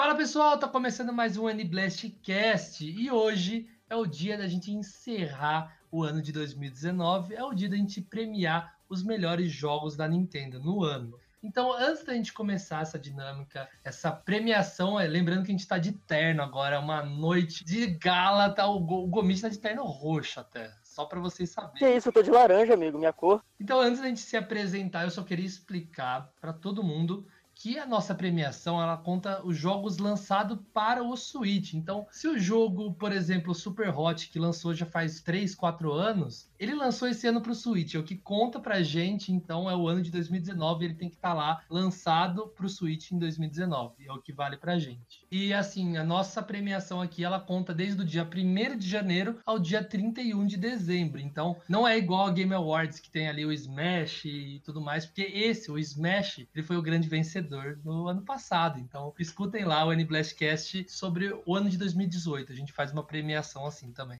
Fala pessoal, tá começando mais um N-Blast Cast e hoje é o dia da gente encerrar o ano de 2019, é o dia da gente premiar os melhores jogos da Nintendo no ano. Então, antes da gente começar essa dinâmica, essa premiação, é, lembrando que a gente tá de terno agora, é uma noite de gala, tá? O, o Gomit tá de terno roxo até, só para vocês saberem. Que isso, eu tô de laranja, amigo, minha cor. Então, antes da gente se apresentar, eu só queria explicar para todo mundo que a nossa premiação ela conta os jogos lançados para o Switch. Então, se o jogo, por exemplo, Super Hot, que lançou já faz 3, 4 anos, ele lançou esse ano para o Switch. É o que conta pra gente, então, é o ano de 2019. Ele tem que estar tá lá lançado para o Switch em 2019. É o que vale pra gente. E assim, a nossa premiação aqui ela conta desde o dia 1 de janeiro ao dia 31 de dezembro. Então, não é igual a Game Awards que tem ali o Smash e tudo mais, porque esse, o Smash, ele foi o grande vencedor no ano passado. Então, escutem lá o N-Blastcast sobre o ano de 2018. A gente faz uma premiação assim também.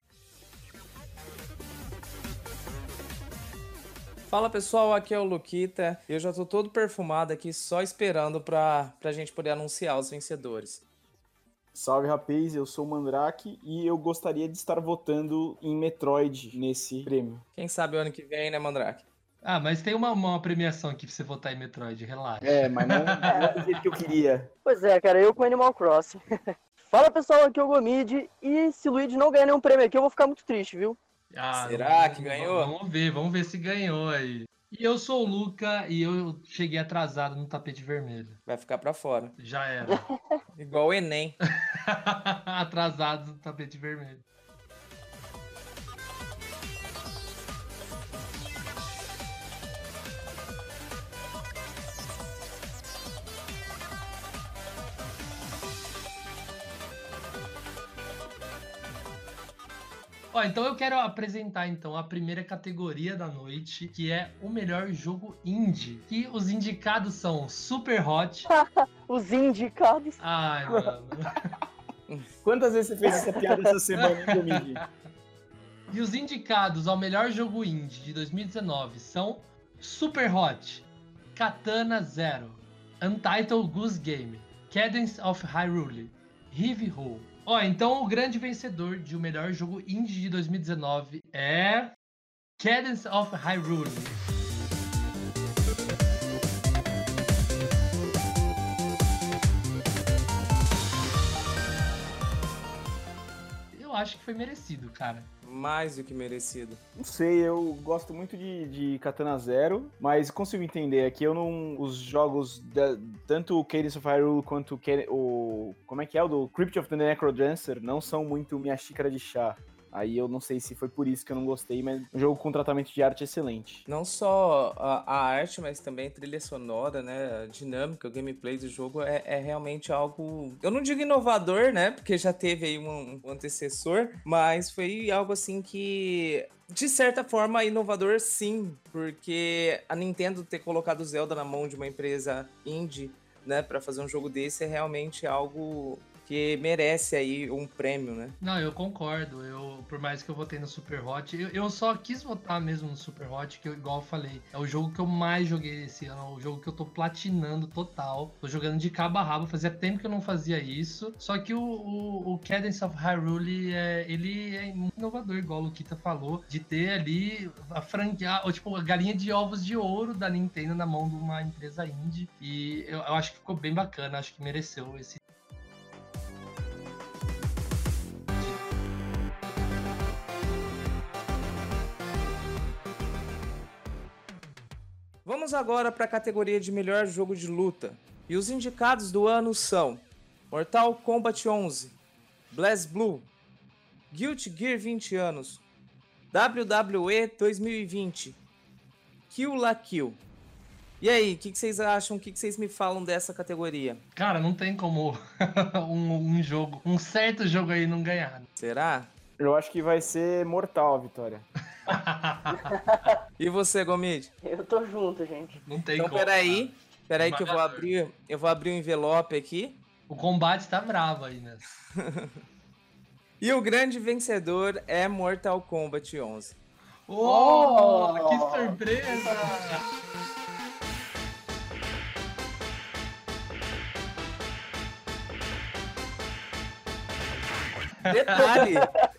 Fala pessoal, aqui é o Luquita. Eu já tô todo perfumado aqui, só esperando pra, pra gente poder anunciar os vencedores. Salve rapaz, eu sou o Mandrake e eu gostaria de estar votando em Metroid nesse prêmio. Quem sabe o ano que vem, né, Mandrake? Ah, mas tem uma, uma premiação aqui pra você votar em Metroid, relaxa. É, mas não, não é do jeito que eu queria. Pois é, cara, eu com Animal Crossing. Fala pessoal, aqui é o Gomid. E se o Luigi não ganhar nenhum prêmio aqui, eu vou ficar muito triste, viu? Ah, Será que ganhou? Vamos ver, vamos ver se ganhou aí. E eu sou o Luca e eu cheguei atrasado no tapete vermelho. Vai ficar pra fora. Já era. Igual o Enem. atrasado no tapete vermelho. Ó, então eu quero apresentar então a primeira categoria da noite, que é o melhor jogo indie. E os indicados são Super Hot. os indicados. Ai, mano. Quantas vezes você fez essa piada essa semana, Domingue? E os indicados ao melhor jogo indie de 2019 são Super Hot, Katana Zero, Untitled Goose Game, Cadence of Hyrule, Heavy Ho, Ó, então o grande vencedor de o melhor jogo indie de 2019 é Cadence of Hyrule. Acho que foi merecido, cara mais do que merecido. Não sei, eu gosto muito de, de Katana Zero, mas consigo entender aqui eu não. Os jogos, da, tanto o Cadence of Hyrule quanto o, o. Como é que é? O do Crypt of the Necrodancer não são muito minha xícara de chá. Aí eu não sei se foi por isso que eu não gostei, mas um jogo com tratamento de arte excelente. Não só a, a arte, mas também a trilha sonora, né? A dinâmica, o gameplay do jogo é, é, realmente algo. Eu não digo inovador, né? Porque já teve aí um, um antecessor, mas foi algo assim que de certa forma, inovador sim, porque a Nintendo ter colocado Zelda na mão de uma empresa indie, né, para fazer um jogo desse é realmente algo que merece aí um prêmio, né? Não, eu concordo. Eu, por mais que eu votei no Super Hot, eu, eu só quis votar mesmo no Super Hot, que igual eu falei, é o jogo que eu mais joguei esse ano, é o jogo que eu tô platinando total. Tô jogando de cabo a rabo, fazia tempo que eu não fazia isso. Só que o, o, o Cadence of Hyrule, é, ele é inovador, igual o Luquita falou, de ter ali a franquia, ou tipo, a galinha de ovos de ouro da Nintendo na mão de uma empresa indie. E eu, eu acho que ficou bem bacana, acho que mereceu esse Vamos agora para a categoria de melhor jogo de luta. E os indicados do ano são Mortal Kombat 11, BlazBlue, Guilty Gear 20 anos, WWE 2020, Kill La Kill. E aí, o que, que, vocês acham? O que, que, vocês me falam dessa categoria? Cara, não tem como um, um, jogo, um certo jogo aí não ganhar. Será? Eu acho que vai ser mortal a vitória. e você, Gomid? Eu tô junto, gente. Não tem então, como. peraí. Peraí que eu vou abrir. Eu vou abrir um envelope aqui. O combate tá bravo aí, né? e o grande vencedor é Mortal Kombat 11. Oh, oh! que surpresa! Detalhe,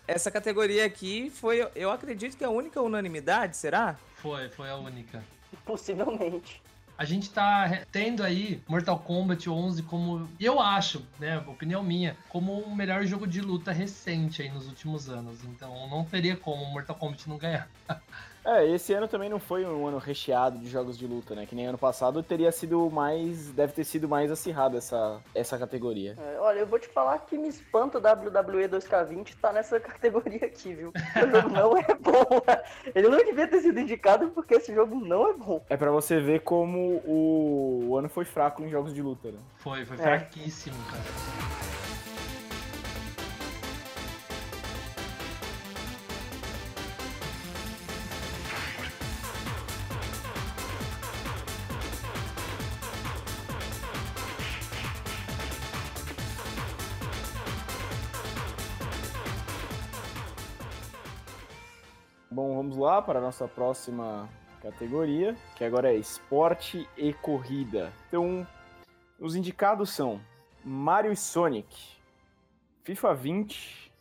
essa categoria aqui foi, eu acredito que é a única unanimidade, será? Foi, foi a única. Possivelmente. A gente tá tendo aí Mortal Kombat 11 como, eu acho, né, opinião minha, como o melhor jogo de luta recente aí nos últimos anos. Então não teria como Mortal Kombat não ganhar. É, esse ano também não foi um ano recheado de jogos de luta, né? Que nem ano passado teria sido mais. Deve ter sido mais acirrada essa, essa categoria. É, olha, eu vou te falar que me espanta o WWE 2K20 tá nessa categoria aqui, viu? O jogo não é bom. Ele não devia ter sido indicado porque esse jogo não é bom. É pra você ver como o, o ano foi fraco em jogos de luta, né? Foi, foi É. fraquíssimo, cara. Bom, vamos lá para a nossa próxima categoria, que agora é esporte e corrida. Então, os indicados são Mario e Sonic, FIFA 20,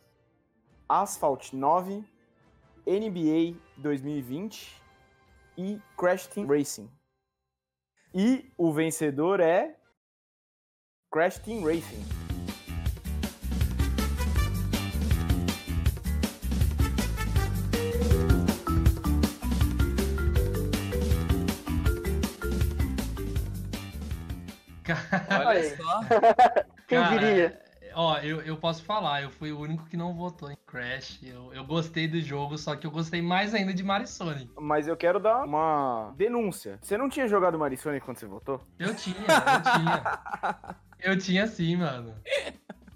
Asphalt 9, NBA 2020 e Crash Team Racing. E o vencedor é Crash Team Racing. Olha Aí. só. Quem Cara, diria? Ó, eu, eu posso falar, eu fui o único que não votou em Crash. Eu, eu gostei do jogo, só que eu gostei mais ainda de Mario Sonic. Mas eu quero dar uma denúncia. Você não tinha jogado Mario Sonic quando você votou? Eu tinha, eu tinha. Eu tinha sim, mano.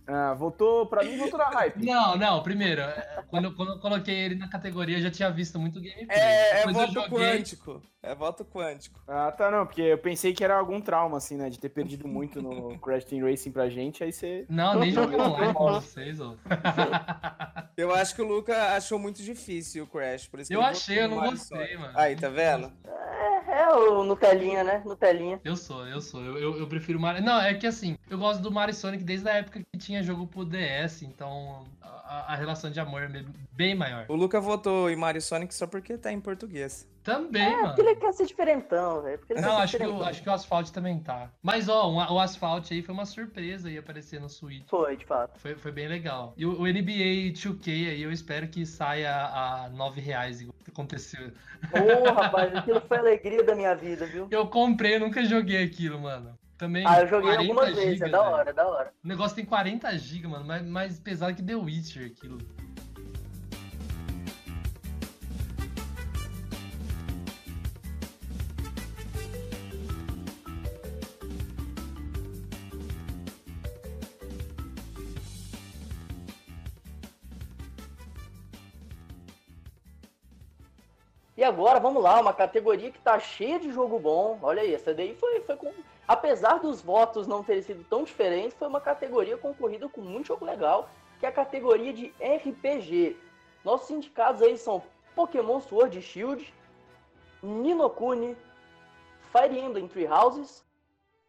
Ah, votou, pra mim, votou na hype. Não, não, primeiro, é, quando, eu- quando eu coloquei ele na categoria, eu já tinha visto muito gameplay. É, é Depois voto joguei. quântico. É voto quântico. Ah, tá, não, porque eu pensei que era algum trauma, assim, né, de ter perdido muito no Crash Team Racing pra gente, aí você... Não, nem joguei online com vocês, ó. Eu acho que o Luca achou muito difícil o Crash, por isso que Eu achei, eu não gostei, mano. Aí, tá vendo? É, é o Nutelinha, né? Nutelinha. Eu sou, eu sou. Eu, eu, eu prefiro Mario. Não, é que assim, eu gosto do Mario Sonic desde a época que tinha jogo pro DS, então a, a relação de amor é bem- maior. O Luca votou em Mario Sonic só porque tá em português. Também, É, mano. porque ele quer ser diferentão, velho. Não, acho que, o, acho que o Asphalt também tá. Mas, ó, um- o Asphalt aí foi uma surpresa aí aparecer no Switch. Foi, de fato. Foi, foi bem legal. E o, o NBA 2K aí, eu espero que saia a 9 reais, igual aconteceu. Ô, rapaz, aquilo foi a alegria da minha vida, viu? Eu comprei, eu nunca joguei aquilo, mano. Também. Ah, eu joguei 40 algumas vezes, é da hora, é da hora. O negócio tem 40 GB, mano, mais, mais pesado que The Witcher aquilo. Agora, vamos lá, uma categoria que tá cheia de jogo bom. Olha aí, essa daí foi, foi com. Apesar dos votos não terem sido tão diferentes, foi uma categoria concorrida com muito jogo legal, que é a categoria de RPG. Nossos indicados aí são Pokémon Sword Shield, Ninokuni, Fire Emblem Three Houses,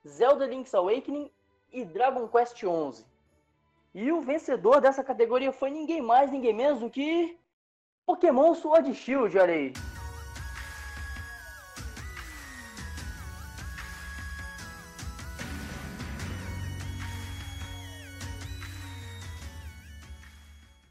Zelda Link's Awakening e Dragon Quest XI. E o vencedor dessa categoria foi ninguém mais, ninguém menos do que Pokémon Sword Shield, olha aí.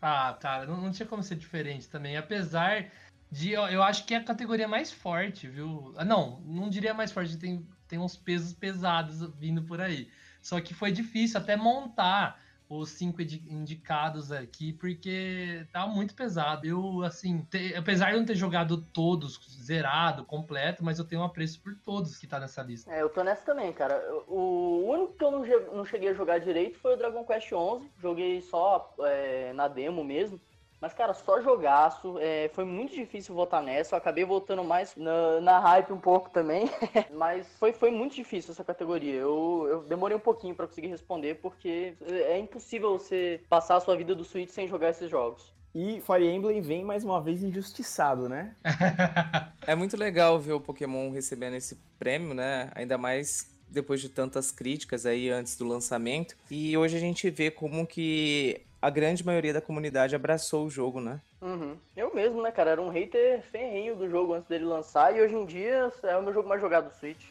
Ah, cara, não, não tinha como ser diferente também. Apesar de. Eu, eu acho que é a categoria mais forte, viu? Ah, não, não diria mais forte, tem, tem uns pesos pesados vindo por aí. Só que foi difícil até montar os cinco indi- indicados aqui, porque tá muito pesado. Eu, assim, te- apesar de não ter jogado todos zerado, completo, mas eu tenho um apreço por todos que tá nessa lista. É, eu tô nessa também, cara. O único que eu não, não cheguei a jogar direito foi o Dragon Quest XI. Joguei só é, na demo mesmo. Mas, cara, só jogaço. É, foi muito difícil votar nessa. Eu acabei votando mais na, na hype um pouco também. Mas foi, foi muito difícil essa categoria. Eu, eu demorei um pouquinho pra conseguir responder, porque é impossível você passar a sua vida do Switch sem jogar esses jogos. E Fire Emblem vem mais uma vez injustiçado, né? É muito legal ver o Pokémon recebendo esse prêmio, né? Ainda mais depois de tantas críticas aí antes do lançamento. E hoje a gente vê como que a grande maioria da comunidade abraçou o jogo, né? Uhum. Eu mesmo, né, cara? Era um hater ferrenho do jogo antes dele lançar e hoje em dia é o meu jogo mais jogado do Switch.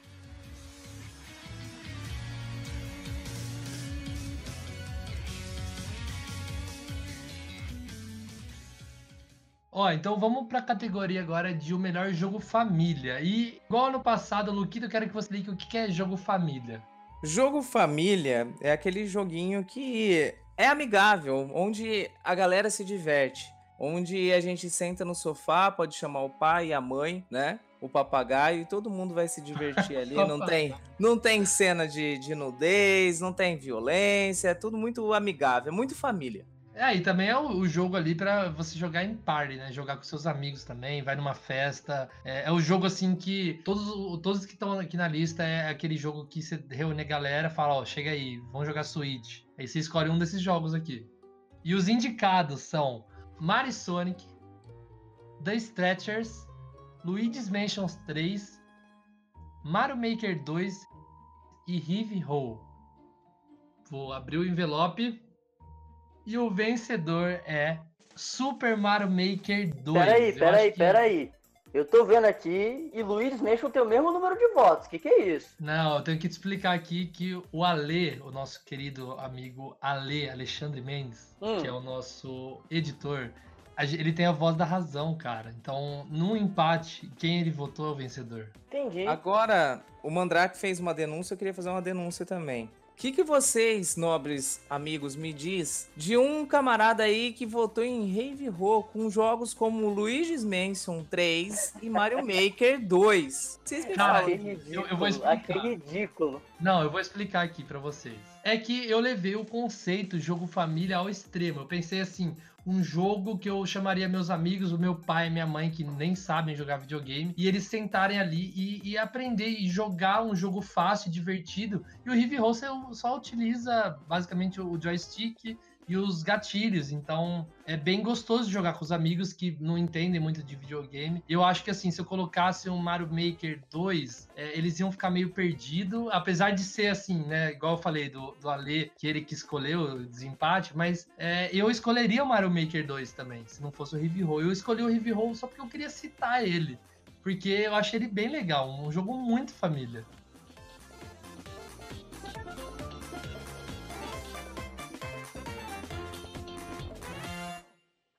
Ó, então vamos para a categoria agora de o melhor jogo família. E igual ano passado, Luquito, eu quero que você explique o que é jogo família. Jogo família é aquele joguinho que é amigável, onde a galera se diverte, onde a gente senta no sofá, pode chamar o pai e a mãe, né? O papagaio e todo mundo vai se divertir ali. não tem, não tem cena de, de nudez, não tem violência, é tudo muito amigável, é muito família. É, e também é o, o jogo ali para você jogar em party, né? Jogar com seus amigos também, vai numa festa. É, é o jogo assim que todos, todos que estão aqui na lista é aquele jogo que você reúne a galera, fala, ó, chega aí, vamos jogar Switch. Aí você escolhe um desses jogos aqui. E os indicados são Mario Sonic, The Stretchers, Luigi's Mansion 3, Mario Maker 2 e Heavy Ho. Vou abrir o envelope. E o vencedor é Super Mario Maker 2. Peraí, peraí, que... peraí. Eu tô vendo aqui e Luiz Mansion tem o mesmo número de votos. O que, que é isso? Não, eu tenho que te explicar aqui que o Ale, o nosso querido amigo Ale, Alexandre Mendes, hum. que é o nosso editor, ele tem a voz da razão, cara. Então, num empate, quem ele votou é o vencedor. Entendi. Agora, o Mandrake fez uma denúncia, eu queria fazer uma denúncia também. O que, que vocês, nobres amigos, me diz de um camarada aí que votou em Rave Ho com jogos como Luigi's Mansion 3 e Mario Maker 2? Vocês me falam. Eu, eu vou explicar. Que ridículo. Não, eu vou explicar aqui para vocês. É que eu levei o conceito jogo família ao extremo. Eu pensei assim, um jogo que eu chamaria meus amigos, o meu pai e minha mãe, que nem sabem jogar videogame, e eles sentarem ali e, e aprender e jogar um jogo fácil, divertido. E o Heavy Roll só utiliza basicamente o joystick e os gatilhos. Então é bem gostoso jogar com os amigos que não entendem muito de videogame. Eu acho que assim, se eu colocasse um Mario Maker 2, é, eles iam ficar meio perdido, apesar de ser assim, né? Igual eu falei do, do Ale, que ele que escolheu o desempate, mas é, eu escolheria o Mario Maker 2 também, se não fosse o Heavy Roll. Eu escolhi o Heavy Roll só porque eu queria citar ele. Porque eu achei ele bem legal, um jogo muito família.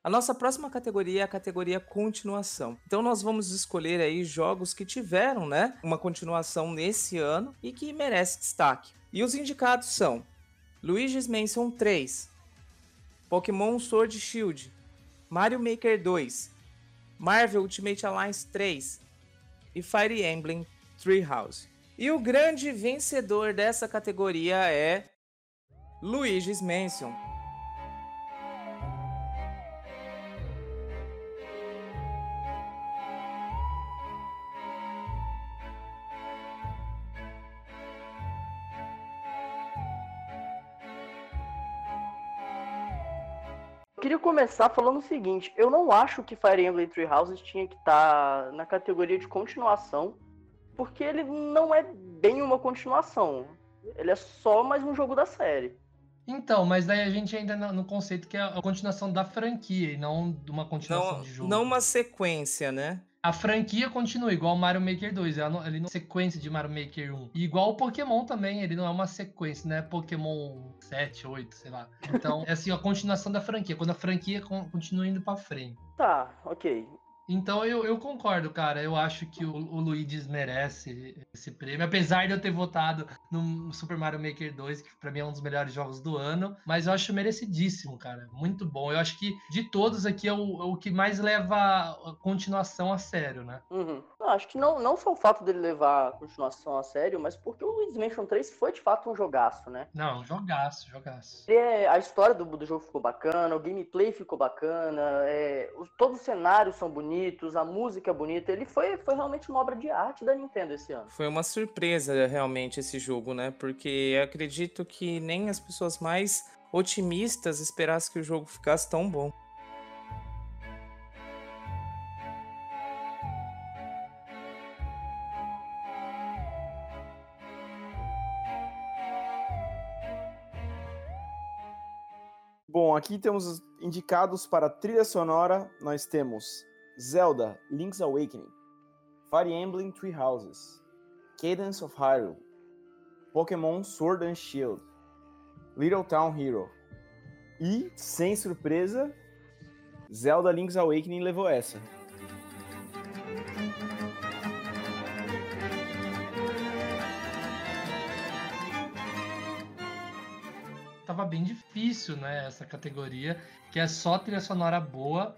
A nossa próxima categoria é a categoria continuação. Então nós vamos escolher aí jogos que tiveram, né, uma continuação nesse ano e que merece destaque. E os indicados são Luigi's Mansion 3, Pokémon Sword Shield, Mario Maker 2, Marvel Ultimate Alliance 3 e Fire Emblem Treehouse. E o grande vencedor dessa categoria é Luigi's Mansion. Queria começar falando o seguinte: eu não acho que Fire Emblem Three Houses tinha que estar tá na categoria de continuação, porque ele não é bem uma continuação. Ele é só mais um jogo da série. Então, mas daí a gente ainda no conceito que é a continuação da franquia e não de uma continuação não, de jogo. Não uma sequência, né? A franquia continua igual Mario Maker 2, ele não, ele não é sequência de Mario Maker 1. E igual o Pokémon também, ele não é uma sequência, né? Pokémon 7, 8, sei lá. Então, é assim, a continuação da franquia, quando a franquia continua indo para frente. Tá, ok. Então eu, eu concordo, cara. Eu acho que o, o Luigi merece esse prêmio. Apesar de eu ter votado no Super Mario Maker 2, que pra mim é um dos melhores jogos do ano. Mas eu acho merecidíssimo, cara. Muito bom. Eu acho que de todos aqui é o, é o que mais leva a continuação a sério, né? Uhum. Não, acho que não, não só o fato dele levar a continuação a sério, mas porque o Luigi's Mansion 3 foi de fato um jogaço, né? Não, jogaço, jogaço. É, a história do, do jogo ficou bacana, o gameplay ficou bacana, é, todos os cenários são bonitos bonitos, a música é bonita. Ele foi, foi realmente uma obra de arte da Nintendo esse ano. Foi uma surpresa realmente esse jogo, né? Porque acredito que nem as pessoas mais otimistas esperassem que o jogo ficasse tão bom. Bom, aqui temos indicados para trilha sonora, nós temos Zelda Link's Awakening, Fire Emblem Three Houses, Cadence of Hyrule, Pokémon Sword and Shield, Little Town Hero. E, sem surpresa, Zelda Link's Awakening levou essa. Tava bem difícil, né, essa categoria, que é só trilha sonora boa.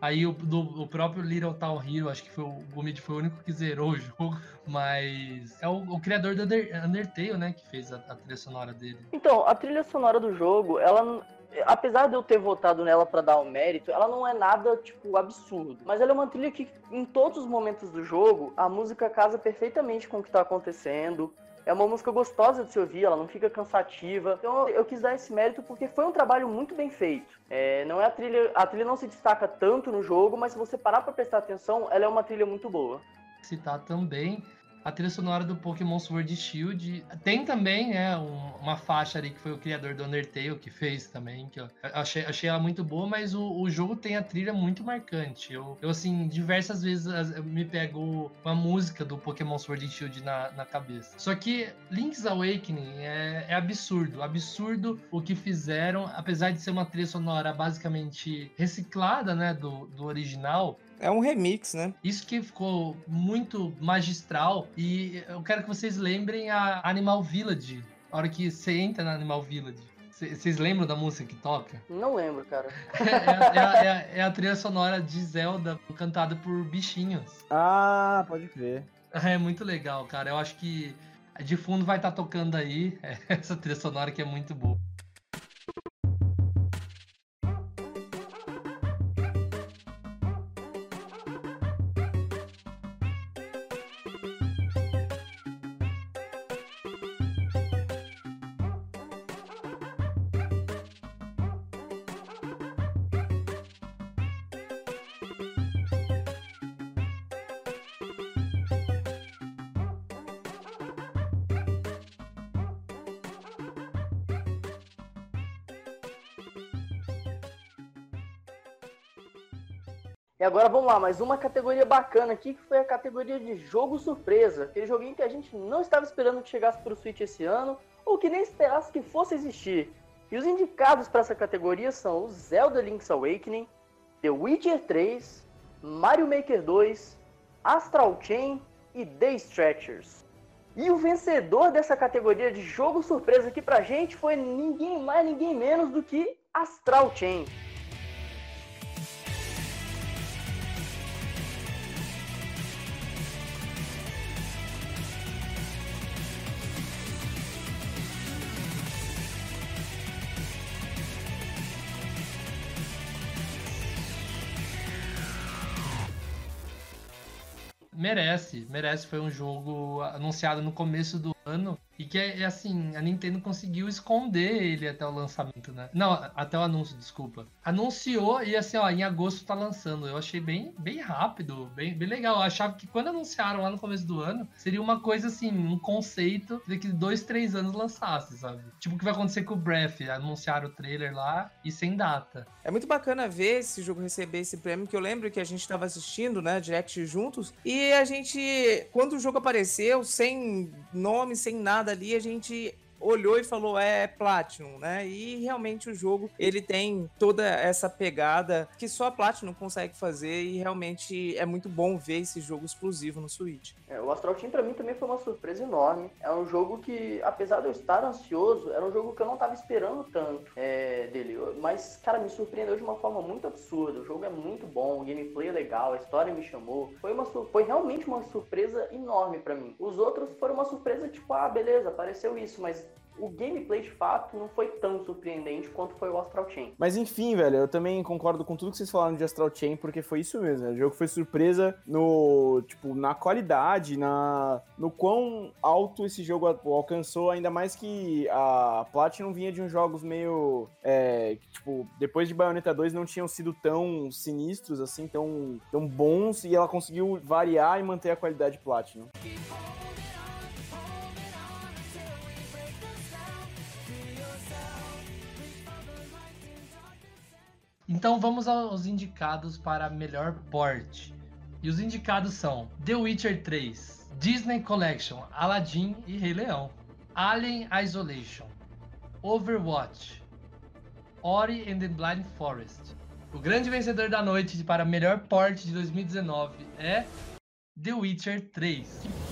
Aí o, do, o próprio Little Town Hero, acho que foi o Gomid foi o único que zerou o jogo, mas é o, o criador do Undertale, né, que fez a, a, trilha sonora dele. Então, a trilha sonora do jogo, ela apesar de eu ter votado nela para dar o um mérito, ela não é nada tipo absurdo, mas ela é uma trilha que em todos os momentos do jogo a música casa perfeitamente com o que tá acontecendo. É uma música gostosa de se ouvir, ela não fica cansativa. Então eu quis dar esse mérito porque foi um trabalho muito bem feito. É, não é a trilha, a trilha não se destaca tanto no jogo, mas se você parar para prestar atenção, ela é uma trilha muito boa. Citar também a trilha sonora do Pokémon Sword Shield. Tem também, né, um, uma faixa ali que foi o criador do Undertale que fez também, que eu achei, achei ela muito boa, mas o, o jogo tem a trilha muito marcante. Eu, eu, assim, diversas vezes me pego uma música do Pokémon Sword Shield na, na cabeça. Só que Link's Awakening é, é absurdo, absurdo o que fizeram, apesar de ser uma trilha sonora basicamente reciclada, né, do, do original, é um remix, né? Isso que ficou muito magistral. E eu quero que vocês lembrem a Animal Village. A hora que você entra na Animal Village. Vocês lembram da música que toca? Não lembro, cara. É, é, é, é, a trilha sonora de Zelda cantada por bichinhos. Ah, pode crer. É muito legal, cara. Eu acho que de fundo vai estar tá tocando aí essa trilha sonora que é muito boa. E agora vamos lá, mais uma categoria bacana aqui, que foi a categoria de jogo surpresa. Aquele joguinho que a gente não estava esperando que chegasse para o Switch esse ano, ou que nem esperasse que fosse existir. E os indicados para essa categoria são o Zelda Link's Awakening, The Witcher 3, Mario Maker 2, Astral Chain e The Stretchers. E o vencedor dessa categoria de jogo surpresa aqui pra gente foi ninguém mais, ninguém menos do que Astral Chain. Merece, merece. Foi um jogo anunciado no começo do ano e que é, é, assim, a Nintendo conseguiu esconder ele até o lançamento, né? Não, até o anúncio, desculpa. Anunciou e assim, ó, em agosto tá lançando. Eu achei bem, bem rápido, bem, bem legal. Eu achava que quando anunciaram lá no começo do ano, seria uma coisa assim, um conceito de que dois, três anos lançasse, sabe? Tipo o que vai acontecer com o Breath. Anunciaram o trailer lá e sem data. É muito bacana ver esse jogo receber esse prêmio, que eu lembro que a gente tava assistindo, né, Direct juntos, e a gente, quando o jogo apareceu, sem nome, sem nada ali, a gente olhou e falou é Platinum, né? E realmente o jogo ele tem toda essa pegada que só a Platinum consegue fazer e realmente é muito bom ver esse jogo exclusivo no Switch. É, o Astral Team para mim também foi uma surpresa enorme. É um jogo que, apesar de eu estar ansioso, era um jogo que eu não estava esperando tanto é, dele. Mas, cara, me surpreendeu de uma forma muito absurda. O jogo é muito bom, o gameplay é legal, a história me chamou. Foi, uma, foi realmente uma surpresa enorme para mim. Os outros foram uma surpresa tipo, ah, beleza, apareceu isso, mas o gameplay de fato não foi tão surpreendente quanto foi o Astral Chain. Mas enfim, velho, eu também concordo com tudo que vocês falaram de Astral Chain, porque foi isso mesmo. Né? O jogo foi surpresa no, tipo, na qualidade, na no quão alto esse jogo alcançou, ainda mais que a Platinum vinha de uns jogos meio, é, tipo, depois de Bayonetta 2 não tinham sido tão sinistros assim, tão, tão bons, e ela conseguiu variar e manter a qualidade Platinum. Então vamos aos indicados para melhor port. E os indicados são The Witcher 3, Disney Collection, Aladdin e Rei Leão, Alien Isolation, Overwatch, Ori and the Blind Forest. O grande vencedor da noite para melhor port de 2019 é The Witcher 3.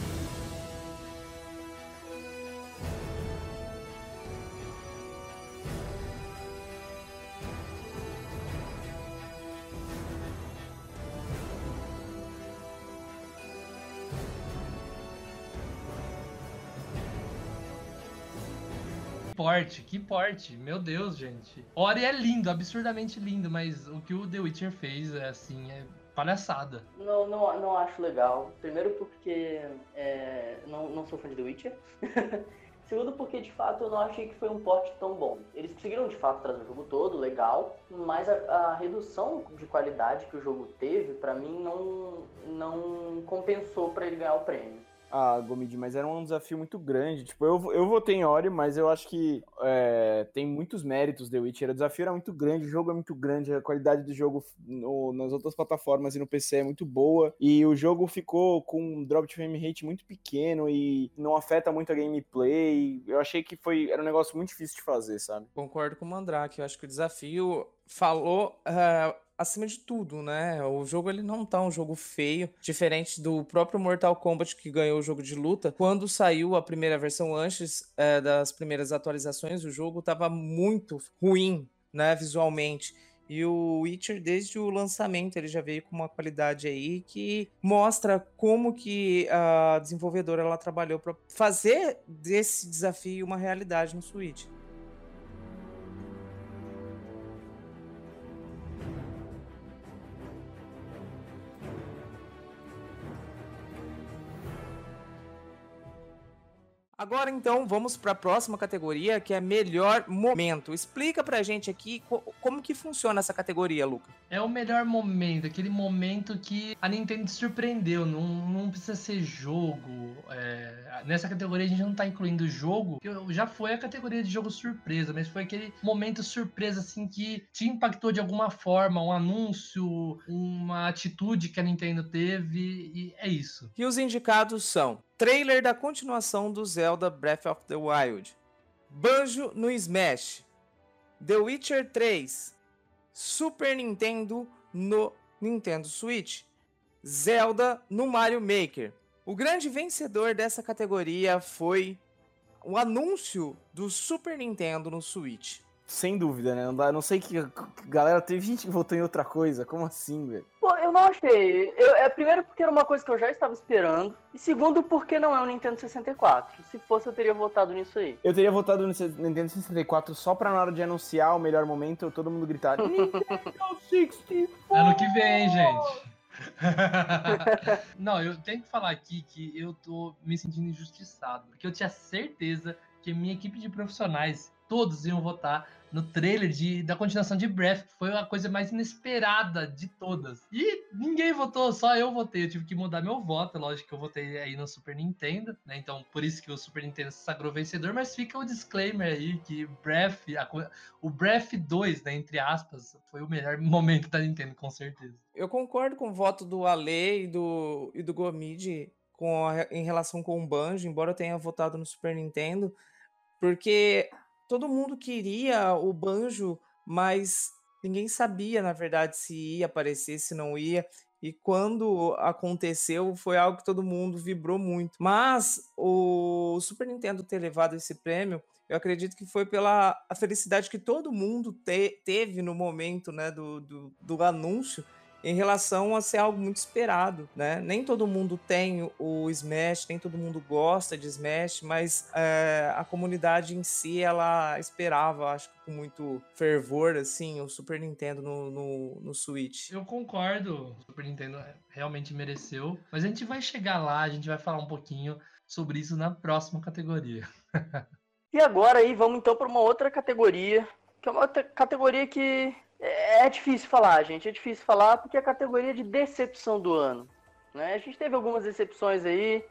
Porte, que porte, meu Deus, gente. Ori é lindo, absurdamente lindo, mas o que o The Witcher fez é assim, é palhaçada. Não, não, não acho legal. Primeiro porque é, não, não sou fã de The Witcher. Segundo porque de fato eu não achei que foi um porte tão bom. Eles conseguiram de fato trazer o jogo todo, legal, mas a, a redução de qualidade que o jogo teve, para mim, não, não compensou para ele ganhar o prêmio. Ah, Gomid, mas era um desafio muito grande. Tipo, eu, eu votei em Ori, mas eu acho que é, tem muitos méritos The Witcher. O desafio era muito grande, o jogo é muito grande, a qualidade do jogo no, nas outras plataformas e no PC é muito boa. E o jogo ficou com um drop de frame rate muito pequeno e não afeta muito a gameplay. Eu achei que foi era um negócio muito difícil de fazer, sabe? Concordo com o Mandrake. Eu acho que o desafio falou. Uh acima de tudo, né? O jogo ele não tá um jogo feio, diferente do próprio Mortal Kombat que ganhou o jogo de luta. Quando saiu a primeira versão antes é, das primeiras atualizações, o jogo tava muito ruim, né, visualmente. E o Witcher, desde o lançamento, ele já veio com uma qualidade aí que mostra como que a desenvolvedora ela trabalhou para fazer desse desafio uma realidade no Switch. Agora então vamos para a próxima categoria, que é melhor momento. Explica pra gente aqui co como que funciona essa categoria, Luca. É o melhor momento, aquele momento que a Nintendo surpreendeu. Não, não precisa ser jogo. É... Nessa categoria a gente não tá incluindo jogo, que já foi a categoria de jogo surpresa, mas foi aquele momento surpresa assim que te impactou de alguma forma, um anúncio, uma atitude que a Nintendo teve, e é isso. E os indicados são Trailer da continuação do Zelda Breath of the Wild. Banjo no Smash. The Witcher 3. Super Nintendo no Nintendo Switch. Zelda no Mario Maker. O grande vencedor dessa categoria foi o anúncio do Super Nintendo no Switch. Sem dúvida, né? Não, dá, não sei que. Galera, teve gente que votou em outra coisa. Como assim, velho? Pô, eu não achei. Eu, é, primeiro porque era uma coisa que eu já estava esperando. E segundo porque não é um Nintendo 64. Se fosse, eu teria votado nisso aí. Eu teria votado no Nintendo 64 só pra na hora de anunciar o melhor momento, todo mundo gritar. Nintendo 64! Ano que vem, gente. não, eu tenho que falar aqui que eu tô me sentindo injustiçado. Porque eu tinha certeza que minha equipe de profissionais todos iam votar no trailer de, da continuação de Breath, que foi a coisa mais inesperada de todas. E ninguém votou, só eu votei. Eu tive que mudar meu voto, lógico que eu votei aí no Super Nintendo, né? Então, por isso que o Super Nintendo se sagrou vencedor, mas fica o disclaimer aí que Breath, a, o Breath 2, né, entre aspas, foi o melhor momento da Nintendo, com certeza. Eu concordo com o voto do Ale e do, e do Gomid com a, em relação com o Banjo, embora eu tenha votado no Super Nintendo, porque todo mundo queria o Banjo, mas ninguém sabia, na verdade, se ia aparecer, se não ia. E quando aconteceu, foi algo que todo mundo vibrou muito. Mas o Super Nintendo ter levado esse prêmio, eu acredito que foi pela a felicidade que todo mundo te, teve no momento né, do, do, do anúncio em relação a ser algo muito esperado, né? Nem todo mundo tem o Smash, nem todo mundo gosta de Smash, mas é, a comunidade em si, ela esperava, acho que com muito fervor, assim, o Super Nintendo no, no, no Switch. Eu concordo, o Super Nintendo realmente mereceu, mas a gente vai chegar lá, a gente vai falar um pouquinho sobre isso na próxima categoria. e agora aí, vamos então para uma outra categoria, que é uma outra categoria que é, difícil falar, gente. É difícil falar porque é a categoria de decepção do ano. Né? A gente teve algumas decepções aí.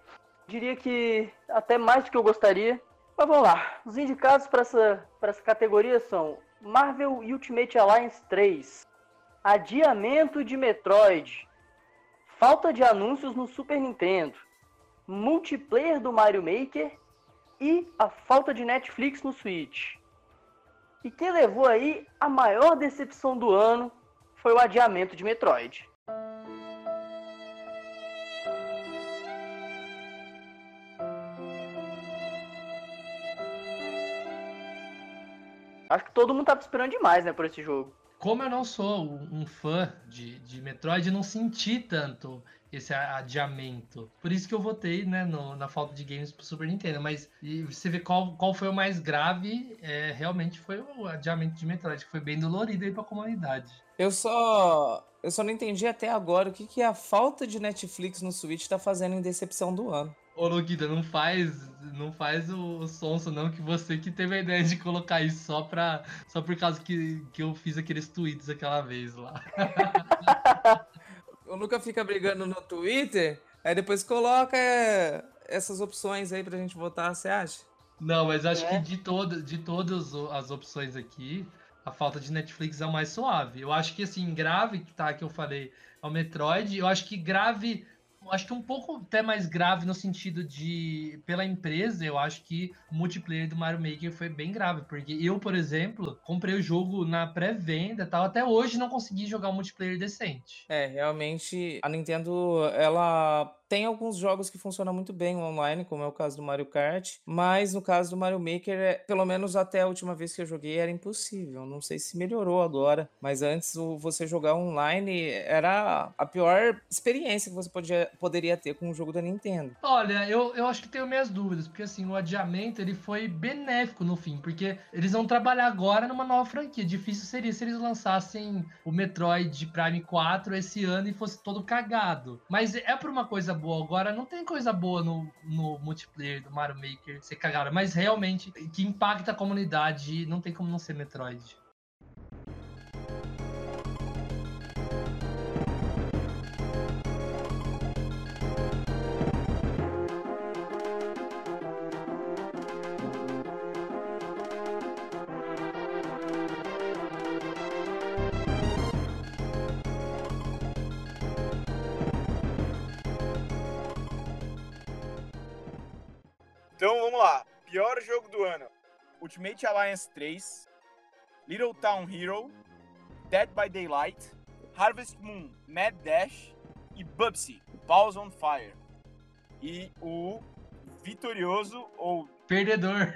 Diria que até mais do que eu gostaria. Mas vamos lá. Os indicados para essa, essa categoria são Marvel Ultimate Alliance 3, adiamento de Metroid, falta de anúncios no Super Nintendo, multiplayer do Mario Maker e a falta de Netflix no Switch. E quem levou aí a maior decepção do ano foi o adiamento de Metroid. Acho que todo mundo tava esperando demais, né, por esse jogo. Como eu não sou um fã de, de Metroid, não senti tanto esse adiamento. Por isso que eu votei né, no, na falta de games pro Super Nintendo. Mas você vê qual, qual foi o mais grave, é, realmente foi o adiamento de Metroid, que foi bem dolorido aí pra comunidade. Eu só. Eu só não entendi até agora o que, que a falta de Netflix no Switch tá fazendo em decepção do ano. Ô, Luquita, não faz, não faz o, o sonso, não, que você que teve a ideia de colocar isso só, pra, só por causa que, que eu fiz aqueles tweets aquela vez lá. o Luca fica brigando no Twitter, aí depois coloca é, essas opções aí pra gente votar, você acha? Não, mas acho é. que de, todo, de todas as opções aqui, a falta de Netflix é o mais suave. Eu acho que, assim, grave, tá, que eu falei, é o Metroid, eu acho que grave acho que um pouco até mais grave no sentido de, pela empresa, eu acho que o multiplayer do Mario Maker foi bem grave, porque eu, por exemplo, comprei o jogo na pré-venda tal, até hoje não consegui jogar um multiplayer decente. É, realmente a Nintendo, ela tem alguns jogos que funcionam muito bem online, como é o caso do Mario Kart, mas no caso do Mario Maker, é, pelo menos até a última vez que eu joguei, era impossível. Não sei se melhorou agora, mas antes você jogar online era a pior experiência que você podia, poderia ter com um jogo da Nintendo. Olha, eu, eu acho que tenho minhas dúvidas, porque assim, o adiamento ele foi benéfico no fim, porque eles vão trabalhar agora numa nova franquia. Difícil seria se eles lançassem o Metroid Prime 4 esse ano e fosse todo cagado. Mas é por uma coisa boa. Agora não tem coisa boa no, no multiplayer do Mario Maker ser cagada, mas realmente que impacta a comunidade não tem como não ser Metroid. Pior jogo do ano: Ultimate Alliance 3, Little Town Hero, Dead by Daylight, Harvest Moon, Mad Dash e Bubsy, Balls on Fire. E o vitorioso ou perdedor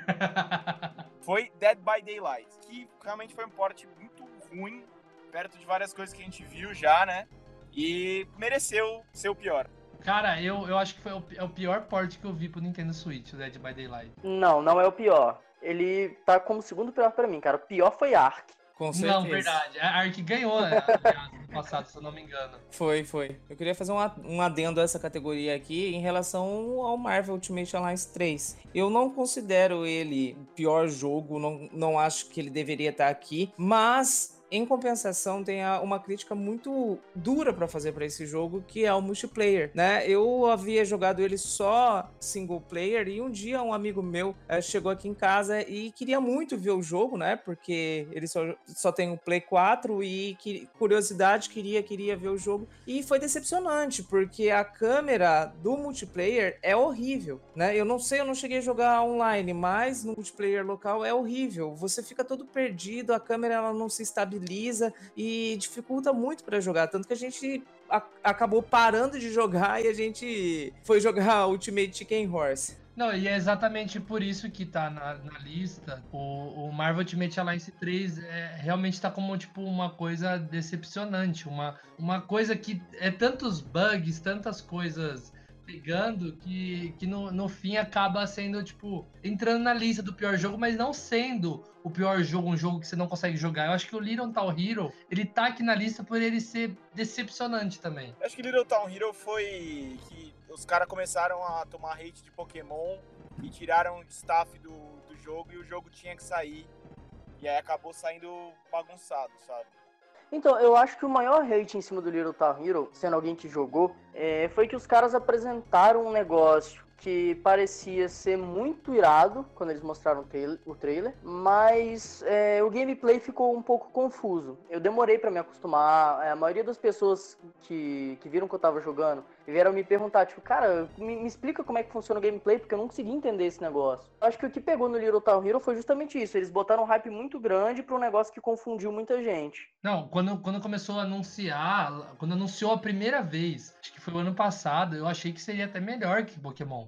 foi Dead by Daylight, que realmente foi um porte muito ruim, perto de várias coisas que a gente viu já, né? E mereceu ser o pior. Cara, eu, eu acho que foi o, é o pior port que eu vi pro Nintendo Switch, o Dead by Daylight. Não, não é o pior. Ele tá como segundo pior para mim, cara. O pior foi Ark. Com certeza. Não, verdade. A Ark ganhou, né, no passado, se eu não me engano. Foi, foi. Eu queria fazer um adendo a essa categoria aqui em relação ao Marvel Ultimate Alliance 3. Eu não considero ele o pior jogo, não, não acho que ele deveria estar aqui, mas em compensação, tem uma crítica muito dura para fazer para esse jogo, que é o multiplayer, né? Eu havia jogado ele só single player e um dia um amigo meu é, chegou aqui em casa e queria muito ver o jogo, né? Porque ele só, só tem o Play 4 e que, curiosidade queria queria ver o jogo e foi decepcionante porque a câmera do multiplayer é horrível, né? Eu não sei, eu não cheguei a jogar online, mas no multiplayer local é horrível. Você fica todo perdido, a câmera ela não se estabiliza estabiliza e dificulta muito para jogar. Tanto que a gente a, acabou parando de jogar e a gente foi jogar Ultimate Chicken Horse. Não, e é exatamente por isso que tá na, na lista. O, o, Marvel Ultimate Alliance 3 é, realmente tá como tipo uma coisa decepcionante, uma, uma coisa que é tantos bugs, tantas coisas pegando que, que no, no fim acaba sendo, tipo, entrando na lista do pior jogo, mas não sendo o pior jogo, um jogo que você não consegue jogar. Eu acho que o Little Town Hero, ele tá aqui na lista por ele ser decepcionante também. Eu acho que Little Town Hero foi que os caras começaram a tomar hate de Pokémon e tiraram o staff do, do jogo e o jogo tinha que sair. E aí acabou saindo bagunçado, sabe? Então, eu acho que o maior hate em cima do Little Town Hero, sendo alguém que jogou, é, foi que os caras apresentaram um negócio que parecia ser muito irado quando eles mostraram o trailer, mas é, o gameplay ficou um pouco confuso. Eu demorei para me acostumar. A maioria das pessoas que, que viram que eu tava jogando vieram me perguntar, tipo, cara, me, me, explica como é que funciona o gameplay, porque eu não consegui entender esse negócio. Acho que o que pegou no Little Town Hero foi justamente isso. Eles botaram um hype muito grande para um negócio que confundiu muita gente. Não, quando, quando começou a anunciar, quando anunciou a primeira vez, acho que foi o ano passado, eu achei que seria até melhor que Pokémon.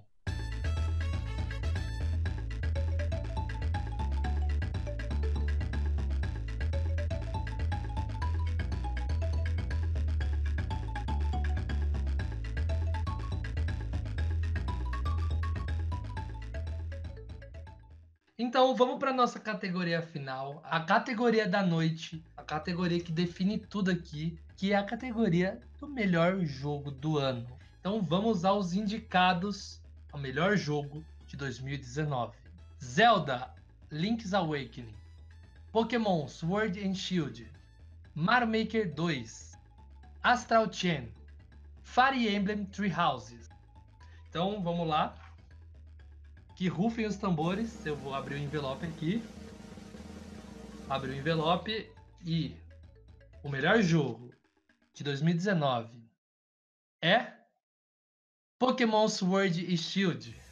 Então vamos para nossa categoria final, a categoria da noite, a categoria que define tudo aqui, que é a categoria do melhor jogo do ano. Então vamos aos indicados ao melhor jogo de 2019. Zelda Link's Awakening, Pokémon Sword and Shield, Mario Maker 2, Astral Chain, Fire Emblem Three Houses. Então vamos lá que rufem os tambores. Eu vou abrir o envelope aqui. Abrir o envelope e o melhor jogo de 2019 é Pokémon Sword e Shield.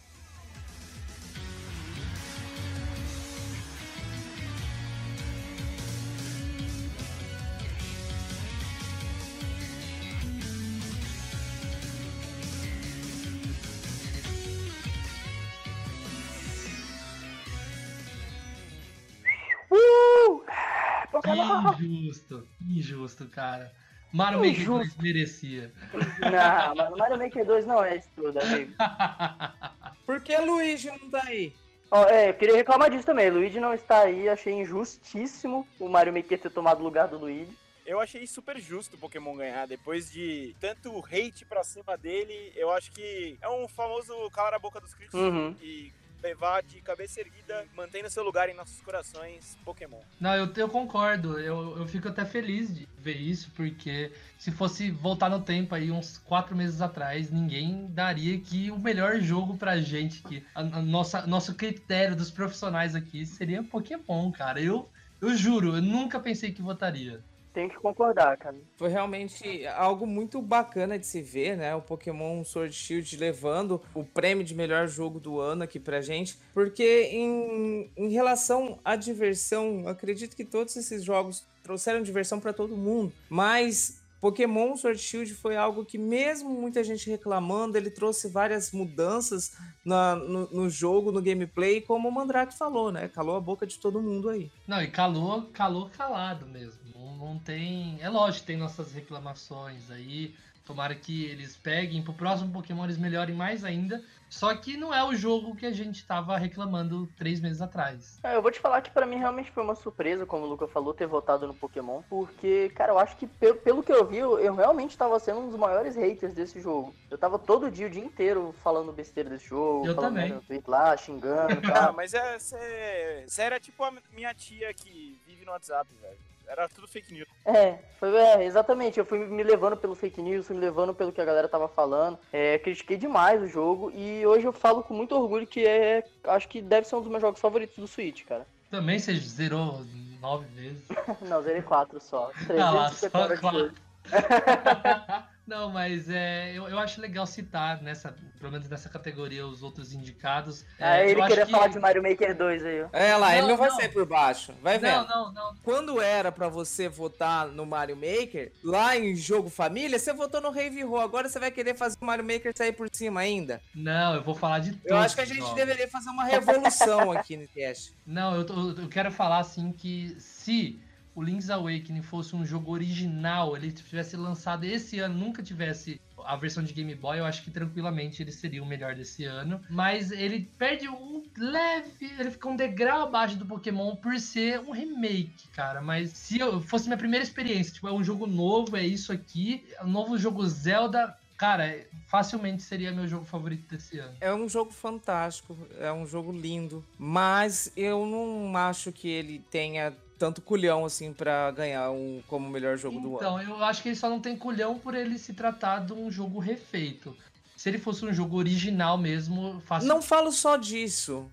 Injusto, injusto, cara. Mario Maker 2 merecia. Não, Mario Maker 2 não é isso tudo, amigo. Por que Luigi não tá aí? Oh, é, eu queria reclamar disso também. Luigi não está aí, achei injustíssimo o Mario Maker ter tomado o lugar do Luigi. Eu achei super justo o Pokémon ganhar. Depois de tanto hate pra cima dele, eu acho que é um famoso calar a boca dos críticos. Uhum. E levar de cabeça erguida, mantendo seu lugar em nossos corações, Pokémon. Não, eu, eu concordo. Eu, eu fico até feliz de ver isso, porque se fosse voltar no tempo aí, uns quatro meses atrás, ninguém daria que o melhor jogo pra gente, que a, a nossa, nosso critério dos profissionais aqui seria Pokémon, cara. Eu, eu juro, eu nunca pensei que votaria. Tenho que concordar, cara. Foi realmente algo muito bacana de se ver, né? O Pokémon Sword Shield levando o prêmio de melhor jogo do ano aqui pra gente. Porque em, em relação à diversão, acredito que todos esses jogos trouxeram diversão para todo mundo. Mas Pokémon Sword Shield foi algo que, mesmo muita gente reclamando, ele trouxe várias mudanças na, no, no, jogo, no gameplay, como o Mandrake falou, né? Calou a boca de todo mundo aí. Não, e calou, calou calado mesmo. Não, não tem. É lógico, tem nossas reclamações aí. Tomara que eles peguem pro próximo Pokémon eles melhorem mais ainda. Só que não é o jogo que a gente tava reclamando três meses atrás. É, eu vou te falar que para mim realmente foi uma surpresa, como o Luca falou, ter votado no Pokémon. Porque, cara, eu acho que pelo, pelo que eu vi, eu, eu realmente tava sendo um dos maiores haters desse jogo. Eu tava todo dia, o dia inteiro, falando besteira desse jogo. Eu falando também. Tweet lá, xingando. ah, mas é, você era tipo a minha tia que vive no WhatsApp, velho. Era tudo fake news. É, foi, é, exatamente. Eu fui me levando pelo fake news, fui me levando pelo que a galera tava falando. É, critiquei demais o jogo e hoje eu falo com muito orgulho que é. Acho que deve ser um dos meus jogos favoritos do Switch, cara. Também você zerou nove vezes? Não, zerei quatro só. Ah lá, só quatro. Não, mas é, eu, eu acho legal citar nessa, pelo menos nessa categoria, os outros indicados. Ah, é, ele queria que... falar de Mario Maker 2 aí. É lá, não, ele não, vai sair por baixo. Vai ver. Não, não, não. Quando era para você votar no Mario Maker, lá em jogo família, você votou no Rave Roll. Agora você vai querer fazer o Mario Maker sair por cima ainda? Não, eu vou falar de tudo. Eu acho que a gente deveria fazer uma revolução aqui no cast. Não, eu, eu quero falar assim que se o Link's Awakening fosse um jogo original, ele tivesse lançado esse ano, nunca tivesse a versão de Game Boy, eu acho que tranquilamente ele seria o melhor desse ano. Mas ele perde um leve, ele fica um degrau abaixo do Pokémon por ser um remake, cara. Mas se eu fosse minha primeira experiência, tipo, é um jogo novo, é isso aqui, é um novo jogo Zelda, Cara, facilmente seria meu jogo favorito desse ano. É um jogo fantástico, é um jogo lindo, mas eu não acho que ele tenha tanto culhão assim para ganhar um como melhor jogo então, do ano. Então, eu acho que ele só não tem culhão por ele se tratar de um jogo refeito. se ele fosse um jogo original mesmo, fácil. Não falo só disso,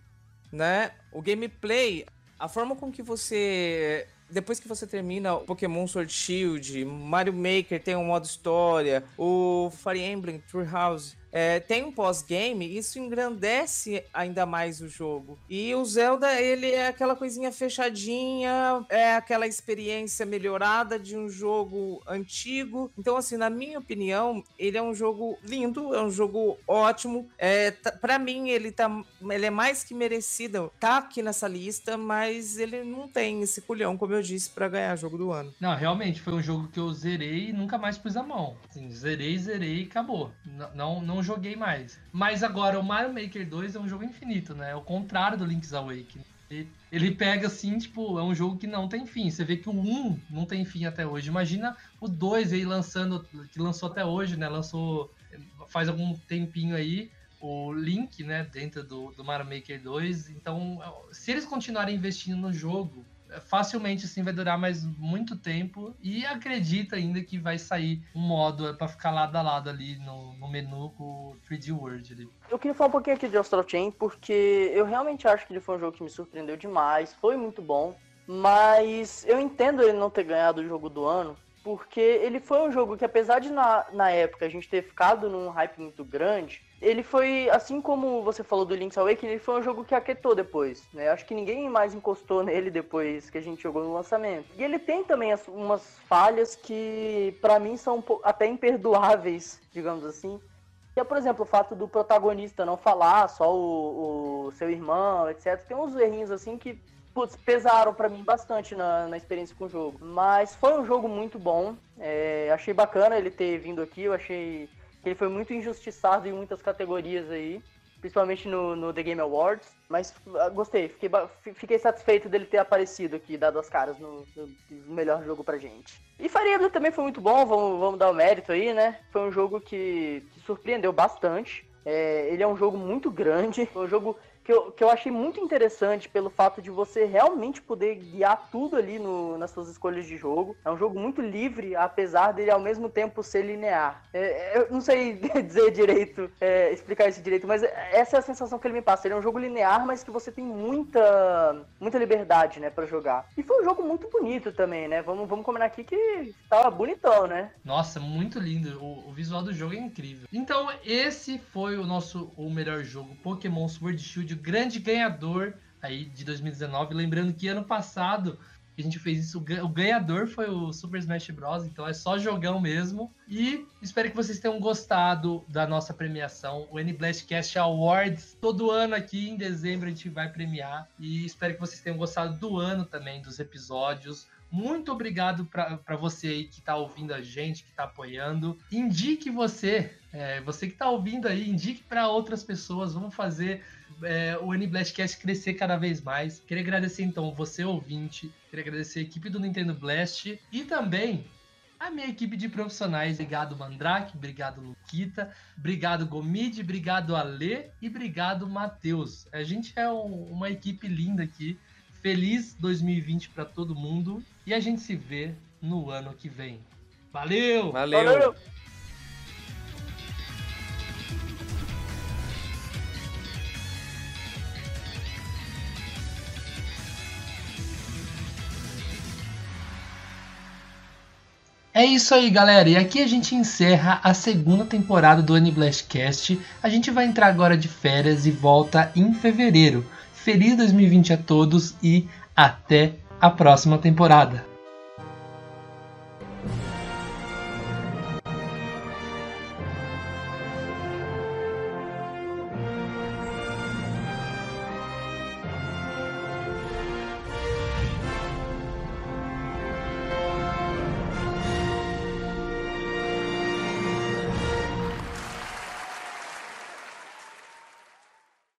né? O gameplay, a forma com que você depois que você termina o Pokémon Sword Shield, Mario Maker tem um modo história, o Fire Emblem True House é, tem um pós-game, isso engrandece ainda mais o jogo. E o Zelda, ele é aquela coisinha fechadinha, é aquela experiência melhorada de um jogo antigo. Então, assim, na minha opinião, ele é um jogo lindo, é um jogo ótimo. É, para mim, ele, tá, ele é mais que merecido tá aqui nessa lista, mas ele não tem esse culhão, como eu disse, para ganhar jogo do ano. Não, realmente, foi um jogo que eu zerei e nunca mais pus a mão. Assim, zerei, zerei e acabou. Não não joguei mais. Mas agora o Mario Maker 2 é um jogo infinito, né? É o contrário do Link's Awakening. Ele, ele pega assim, tipo, é um jogo que não tem fim. Você vê que o 1 não tem fim até hoje. Imagina o 2 aí lançando, que lançou até hoje, né? Lançou faz algum tempinho aí o Link, né, dentro do, do Mario Maker 2. Então, se eles continuarem investindo no jogo, facilmente assim vai durar mais muito tempo e acredita ainda que vai sair um modo para ficar lado a lado ali no, no menu com o 3D World ali. Eu queria falar um pouquinho aqui de Astral Chain porque eu realmente acho que ele foi um jogo que me surpreendeu demais, foi muito bom, mas eu entendo ele não ter ganhado o jogo do ano porque ele foi um jogo que apesar de na, na época a gente ter ficado num hype muito grande, ele foi, assim como você falou do Link's Awakening, ele foi um jogo que aquetou depois, né? Acho que ninguém mais encostou nele depois que a gente jogou no lançamento. E ele tem também as, umas falhas que, para mim, são até imperdoáveis, digamos assim. Que é, por exemplo, o fato do protagonista não falar, só o, o seu irmão, etc. Tem uns errinhos, assim, que putz, pesaram para mim bastante na, na experiência com o jogo. Mas foi um jogo muito bom. É, achei bacana ele ter vindo aqui, eu achei que ele foi muito injustiçado em muitas categorias aí, principalmente no, no The Game Awards. Mas uh, gostei, fiquei, fiquei satisfeito dele ter aparecido aqui, dado as caras no, no melhor jogo pra gente. E Fire Emblem também foi muito bom, vamos, vamos dar o mérito aí, né? Foi um jogo que, que surpreendeu bastante. É, ele é um jogo muito grande, um jogo que eu, que eu achei muito interessante pelo fato de você realmente poder guiar tudo ali no, nas suas escolhas de jogo. É um jogo muito livre, apesar dele ao mesmo tempo ser linear. É, eu não sei dizer direito, é, explicar isso direito, mas essa é a sensação que ele me passa. Ele é um jogo linear, mas que você tem muita, muita liberdade, né, para jogar. E foi um jogo muito bonito também, né? Vamos, vamos combinar aqui que tava bonitão, né? Nossa, muito lindo. O, o visual do jogo é incrível. Então, esse foi o nosso o melhor jogo, Pokémon Sword Shield grande ganhador aí de 2019. Lembrando que ano passado a gente fez isso, o ganhador foi o Super Smash Bros. Então é só jogão mesmo. E espero que vocês tenham gostado da nossa premiação, o N Blastcast Awards. Todo ano aqui em dezembro a gente vai premiar. E espero que vocês tenham gostado do ano também, dos episódios. Muito obrigado para você aí que está ouvindo a gente, que está apoiando. Indique você, é, você que está ouvindo aí, indique para outras pessoas. Vamos fazer é, o N-Blastcast crescer cada vez mais. Queria agradecer então você, ouvinte. Queria agradecer a equipe do Nintendo Blast e também a minha equipe de profissionais. Obrigado, Mandrake. Obrigado, Luquita. Obrigado, Gomide. Obrigado, Ale. E obrigado, Matheus. A gente é um, uma equipe linda aqui. Feliz 2020 para todo mundo. E a gente se vê no ano que vem. Valeu! Valeu! Valeu. É isso aí, galera. E aqui a gente encerra a segunda temporada do Aniblastcast. A gente vai entrar agora de férias e volta em fevereiro. Feliz 2020 a todos e até a próxima temporada.